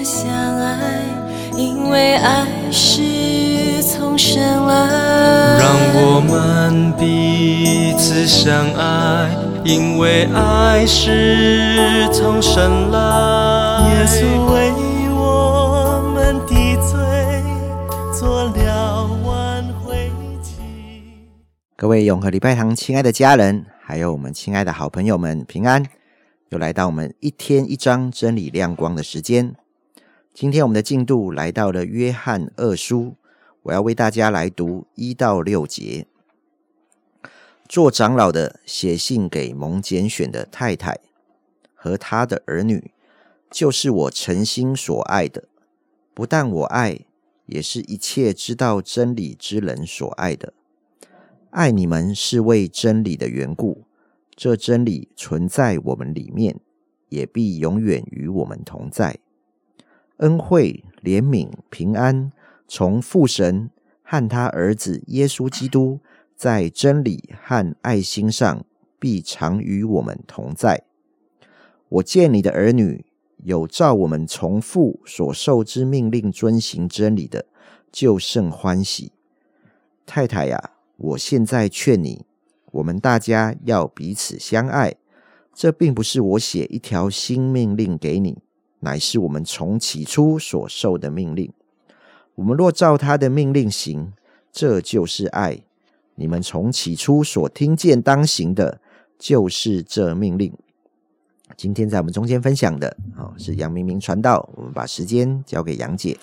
的相爱，因为爱是从神来。让我们彼此相爱，因为爱是从神来。耶稣为我们的罪做了挽回祭。各位永和礼拜堂亲爱的家人，还有我们亲爱的好朋友们，平安！又来到我们一天一章真理亮光的时间。今天我们的进度来到了约翰二书，我要为大家来读一到六节。做长老的写信给蒙拣选的太太和他的儿女，就是我诚心所爱的，不但我爱，也是一切知道真理之人所爱的。爱你们是为真理的缘故，这真理存在我们里面，也必永远与我们同在。恩惠、怜悯、平安，从父神和他儿子耶稣基督，在真理和爱心上，必常与我们同在。我见你的儿女有照我们从父所受之命令遵行真理的，就甚欢喜。太太呀、我现在劝你，我们大家要彼此相爱。这并不是我写一条新命令给你，乃是我们从起初所受的命令。我们若照他的命令行，这就是爱。你们从起初所听见当行的，就是这命令。今天在我们中间分享的，哦，是杨明明传道。我们把时间交给杨姐。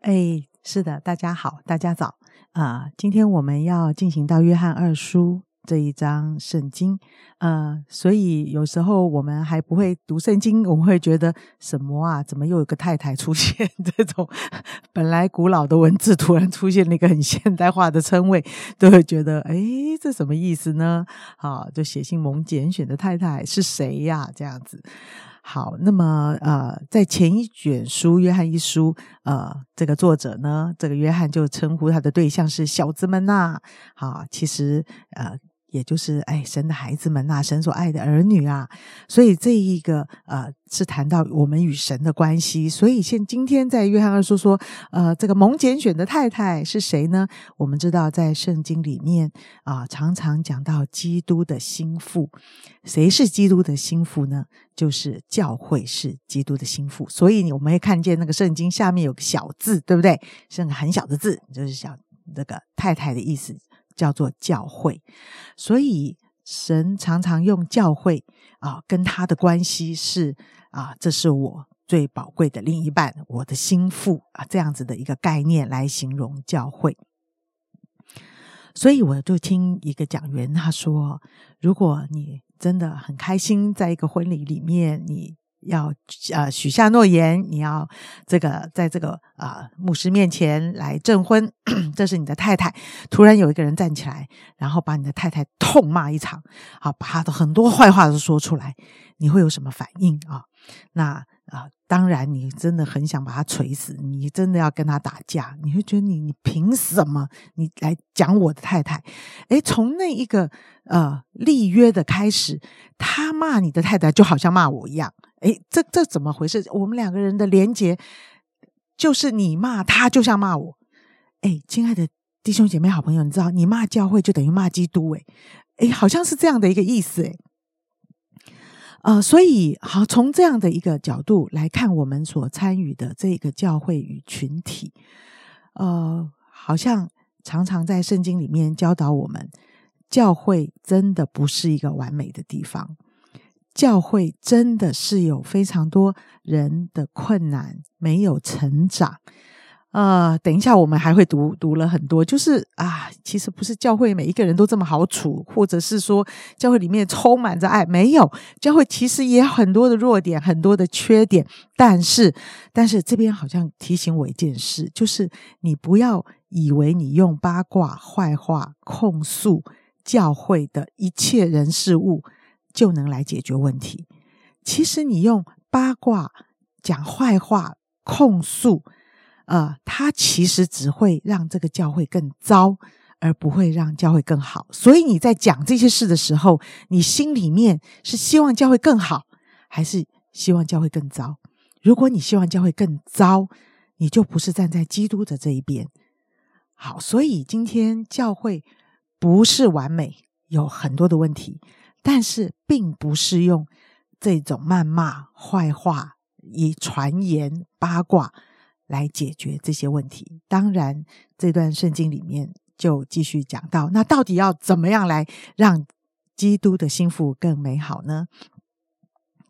哎，是的，大家好，大家早啊、今天我们要进行到约翰二书这一章圣经，呃，所以有时候我们还不会读圣经，我们会觉得什么啊？怎么又有个太太出现？这种 本来古老的文字突然出现了一个很现代化的称谓，都会觉得哎，这什么意思呢？好，就写信蒙拣选的太太是谁呀？这样子。好，那么呃，在前一卷书《约翰一书》，呃，这个作者呢，这个约翰就称呼他的对象是小子们呐、好，其实呃，也就是哎，神的孩子们呐、神所爱的儿女啊，所以这一个呃，是谈到我们与神的关系。所以现今天在约翰二书说，呃，这个蒙拣选的太太是谁呢？我们知道在圣经里面啊、常常讲到基督的心腹。谁是基督的心腹呢？就是教会是基督的心腹，所以我们会看见那个圣经下面有个小字，对不对？是个很小的字，就是小这个太太的意思，叫做教会。所以神常常用教会啊，跟他的关系是啊，这是我最宝贵的另一半，我的心腹啊，这样子的一个概念来形容教会。所以我就听一个讲员他说，如果你真的很开心，在一个婚礼里面，你要呃许下诺言，你要这个在这个啊、呃牧师面前来证婚，这是你的太太。突然有一个人站起来，然后把你的太太痛骂一场，好，把她的很多坏话都说出来，你会有什么反应啊？那啊、当然，你真的很想把他锤死，你真的要跟他打架，你会觉得你你凭什么你来讲我的太太？诶，从那一个呃立约的开始，他骂你的太太就好像骂我一样，诶，这这怎么回事？我们两个人的连结就是你骂他，就像骂我。诶，亲爱的弟兄姐妹、好朋友，你知道，你骂教会就等于骂基督，诶诶，好像是这样的一个意思，诶。呃，所以好，从这样的一个角度来看，我们所参与的这个教会与群体，呃，好像常常在圣经里面教导我们，教会真的不是一个完美的地方，教会真的是有非常多人的困难，没有成长。呃，等一下，我们还会读读了很多，就是啊，其实不是教会每一个人都这么好处，或者是说教会里面充满着爱，没有，教会其实也有很多的弱点，很多的缺点，但是，但是这边好像提醒我一件事，就是你不要以为你用八卦、坏话控诉教会的一切人事物就能来解决问题，其实你用八卦讲坏话控诉。呃，它其实只会让这个教会更糟，而不会让教会更好。所以你在讲这些事的时候，你心里面是希望教会更好，还是希望教会更糟？如果你希望教会更糟，你就不是站在基督的这一边。好，所以今天教会不是完美，有很多的问题，但是并不是用这种谩骂、坏话、以传言、八卦来解决这些问题。当然，这段圣经里面就继续讲到，那到底要怎么样来让基督的心腹更美好呢？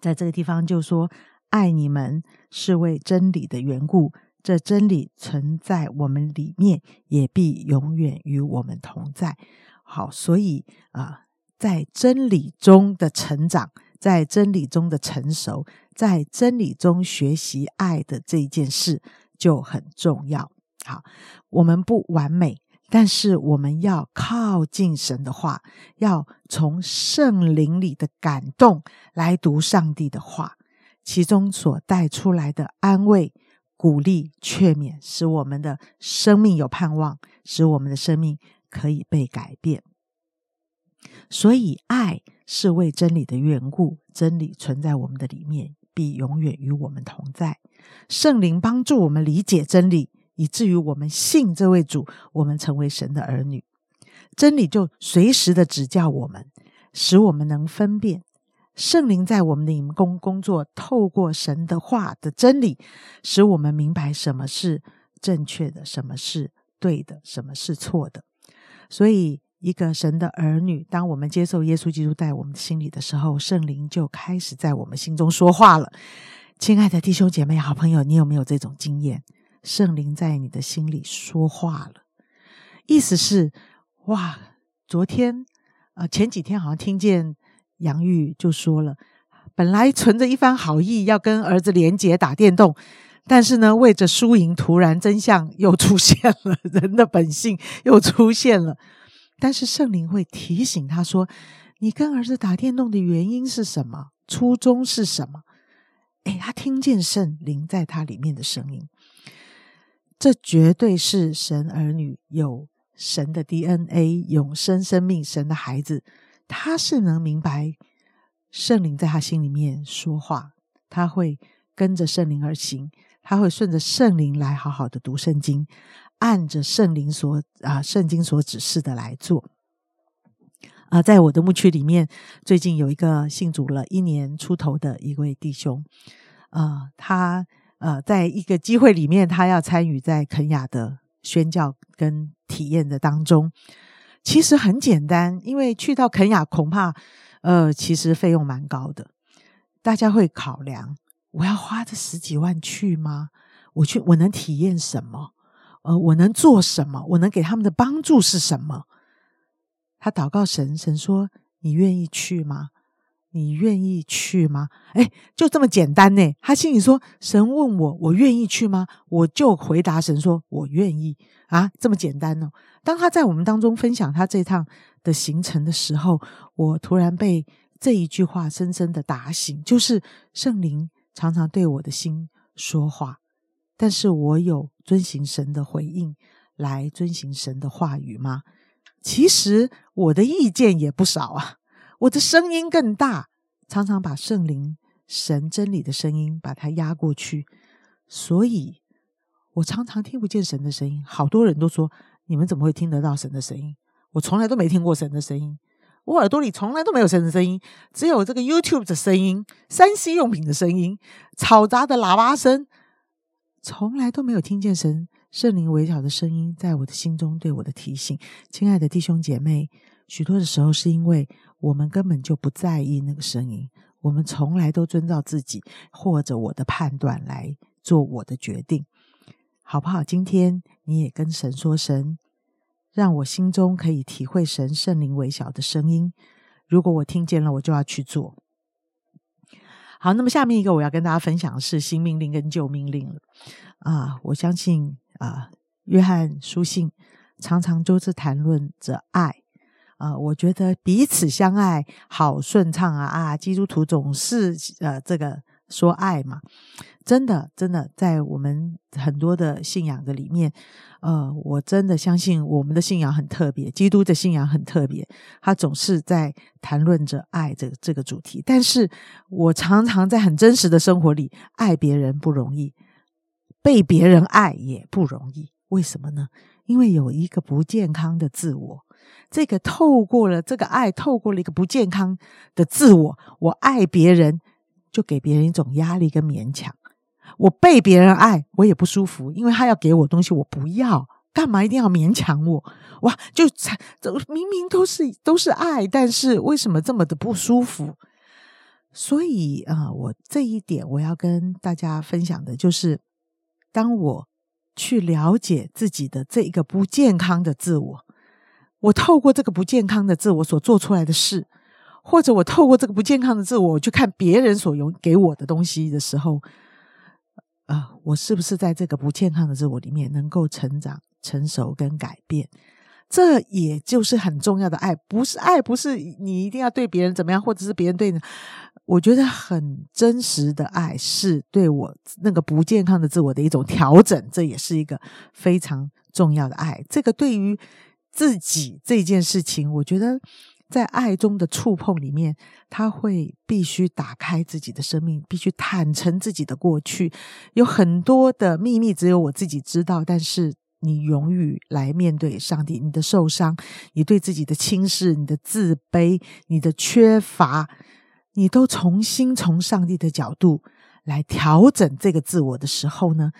在这个地方就说，爱你们是为真理的缘故。这真理存在我们里面，也必永远与我们同在。好，所以啊，在真理中的成长，在真理中的成熟，在真理中学习爱的这一件事就很重要。好，我们不完美，但是我们要靠近神的话，要从圣灵里的感动来读上帝的话，其中所带出来的安慰。鼓励、劝勉，使我们的生命有盼望，使我们的生命可以被改变。所以，爱是为真理的缘故，真理存在我们的里面，必永远与我们同在。圣灵帮助我们理解真理，以至于我们信这位主，我们成为神的儿女。真理就随时的指教我们，使我们能分辨。圣灵在我们的营工工作，透过神的话的真理，使我们明白什么是正确的，什么是对的，什么是错的。所以，一个神的儿女，当我们接受耶稣基督在我们心里的时候，圣灵就开始在我们心中说话了。亲爱的弟兄姐妹、好朋友，你有没有这种经验？圣灵在你的心里说话了，意思是，哇，昨天，呃，前几天好像听见。杨玉就说了，本来存着一番好意要跟儿子连结打电动，但是呢，为着输赢，突然真相又出现了，人的本性又出现了。但是圣灵会提醒他说：“你跟儿子打电动的原因是什么？初衷是什么？”哎，他听见圣灵在他里面的声音，这绝对是神儿女有神的 DNA，永生生命，神的孩子。他是能明白圣灵在他心里面说话，他会跟着圣灵而行，他会顺着圣灵来好好的读圣经，按着圣灵所啊圣经所指示的来做。啊，在我的牧区里面，最近有一个信主了一年出头的一位弟兄，啊，他呃，在一个机会里面，他要参与在肯雅的宣教跟体验的当中。其实很简单，因为去到肯雅恐怕，呃，其实费用蛮高的。大家会考量，我要花这十几万去吗？我去，我能体验什么？呃，我能做什么？我能给他们的帮助是什么？他祷告神，神说：“你愿意去吗？你愿意去吗？”哎，就这么简单呢。他心里说：“神问我，我愿意去吗？”我就回答神说：“我愿意。”啊，这么简单哦！当他在我们当中分享他这趟的行程的时候，我突然被这一句话深深的打醒，就是圣灵常常对我的心说话，但是我有遵行神的回应来遵行神的话语吗？其实我的意见也不少啊，我的声音更大，常常把圣灵、神真理的声音把它压过去，所以。我常常听不见神的声音，好多人都说：“你们怎么会听得到神的声音？”我从来都没听过神的声音，我耳朵里从来都没有神的声音，只有这个 YouTube 的声音、三 C 用品的声音、嘈杂的喇叭声，从来都没有听见神圣灵微小的声音在我的心中对我的提醒。亲爱的弟兄姐妹，许多的时候是因为我们根本就不在意那个声音，我们从来都遵照自己或者我的判断来做我的决定。好不好？今天你也跟神说：“神，让我心中可以体会神圣灵微小的声音。如果我听见了，我就要去做。”好，那么下面一个我要跟大家分享的是新命令跟旧命令了。啊，我相信啊，约翰书信常常都是谈论着爱。啊，我觉得彼此相爱好顺畅啊！啊，基督徒总是呃这个说爱嘛，真的真的在我们很多的信仰的里面，呃，我真的相信我们的信仰很特别，基督的信仰很特别，他总是在谈论着爱这个这个主题。但是我常常在很真实的生活里，爱别人不容易，被别人爱也不容易。为什么呢？因为有一个不健康的自我，这个透过了这个爱，透过了一个不健康的自我，我爱别人。就给别人一种压力跟勉强，我被别人爱，我也不舒服，因为他要给我东西，我不要，干嘛一定要勉强我？哇，就才明明都是都是爱，但是为什么这么的不舒服？所以啊，我这一点我要跟大家分享的就是，当我去了解自己的这一个不健康的自我，我透过这个不健康的自我所做出来的事。或者我透过这个不健康的自我去看别人所有给我的东西的时候，啊，我是不是在这个不健康的自我里面能够成长、成熟跟改变？这也就是很重要的爱，不是爱，不是你一定要对别人怎么样，或者是别人对你。我觉得很真实的爱是对我那个不健康的自我的一种调整，这也是一个非常重要的爱。这个对于自己这件事情，我觉得。在爱中的触碰里面，他会必须打开自己的生命，必须坦诚自己的过去，有很多的秘密只有我自己知道。但是你勇于来面对上帝，你的受伤，你对自己的轻视，你的自卑，你的缺乏，你都重新从上帝的角度来调整这个自我的时候呢？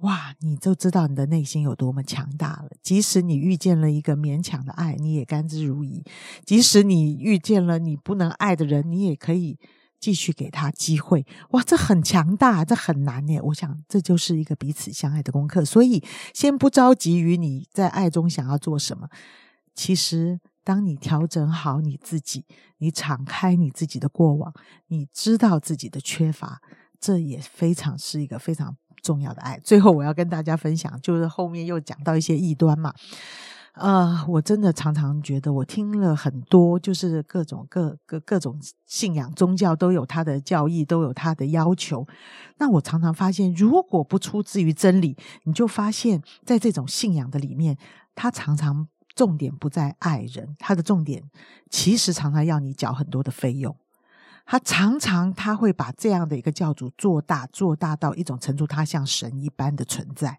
哇，你就知道你的内心有多么强大了。即使你遇见了一个勉强的爱，你也甘之如饴；即使你遇见了你不能爱的人，你也可以继续给他机会。哇，这很强大，这很难耶。我想这就是一个彼此相爱的功课。所以，先不着急于你在爱中想要做什么。其实，当你调整好你自己，你敞开你自己的过往，你知道自己的缺乏，这也非常是一个非常。重要的爱，最后我要跟大家分享，就是后面又讲到一些异端嘛。呃，我真的常常觉得，我听了很多，就是各种各各各种信仰宗教都有他的教义，都有他的要求。那我常常发现，如果不出自于真理，你就发现在这种信仰的里面，他常常重点不在爱人，他的重点其实常常要你缴很多的费用。他常常他会把这样的一个教主做大，做大到一种程度，他像神一般的存在。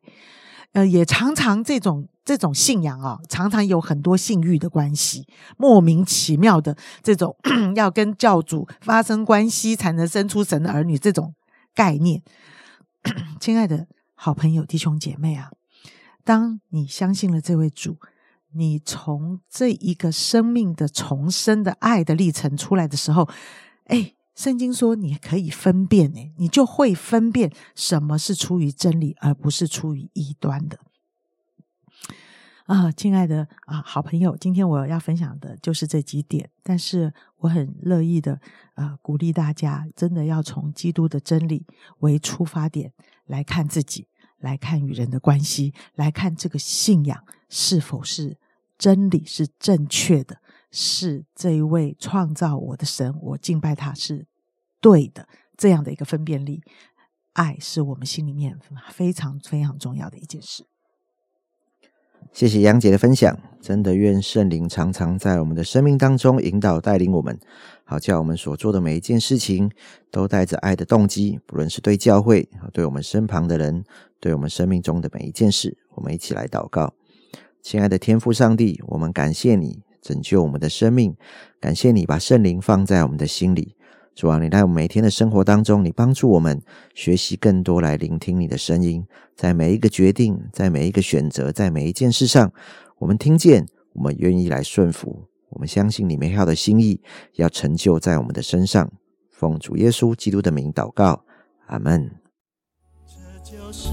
呃，也常常这种这种信仰啊，常常有很多性欲的关系，莫名其妙的这种 要跟教主发生关系才能生出神的儿女这种概念。亲爱的好朋友、弟兄姐妹啊，当你相信了这位主，你从这一个生命的重生的爱的历程出来的时候。哎，圣经说你可以分辨，哎，你就会分辨什么是出于真理，而不是出于异端的。啊，亲爱的啊，好朋友，今天我要分享的就是这几点，但是我很乐意的啊，鼓励大家真的要从基督的真理为出发点来看自己，来看与人的关系，来看这个信仰是否是真理，是正确的。是这一位创造我的神，我敬拜他是对的。这样的一个分辨力，爱是我们心里面非常非常重要的一件事。谢谢杨姐的分享，真的愿圣灵常常在我们的生命当中引导带领我们，好叫我们所做的每一件事情都带着爱的动机，不论是对教会、对我们身旁的人、对我们生命中的每一件事，我们一起来祷告。亲爱的天父上帝，我们感谢你。拯救我们的生命，感谢你把圣灵放在我们的心里，主啊，你在我们每天的生活当中，你帮助我们学习更多来聆听你的声音，在每一个决定，在每一个选择，在每一件事上，我们听见，我们愿意来顺服，我们相信你美好的心意要成就在我们的身上。奉主耶稣基督的名祷告，阿门。这就是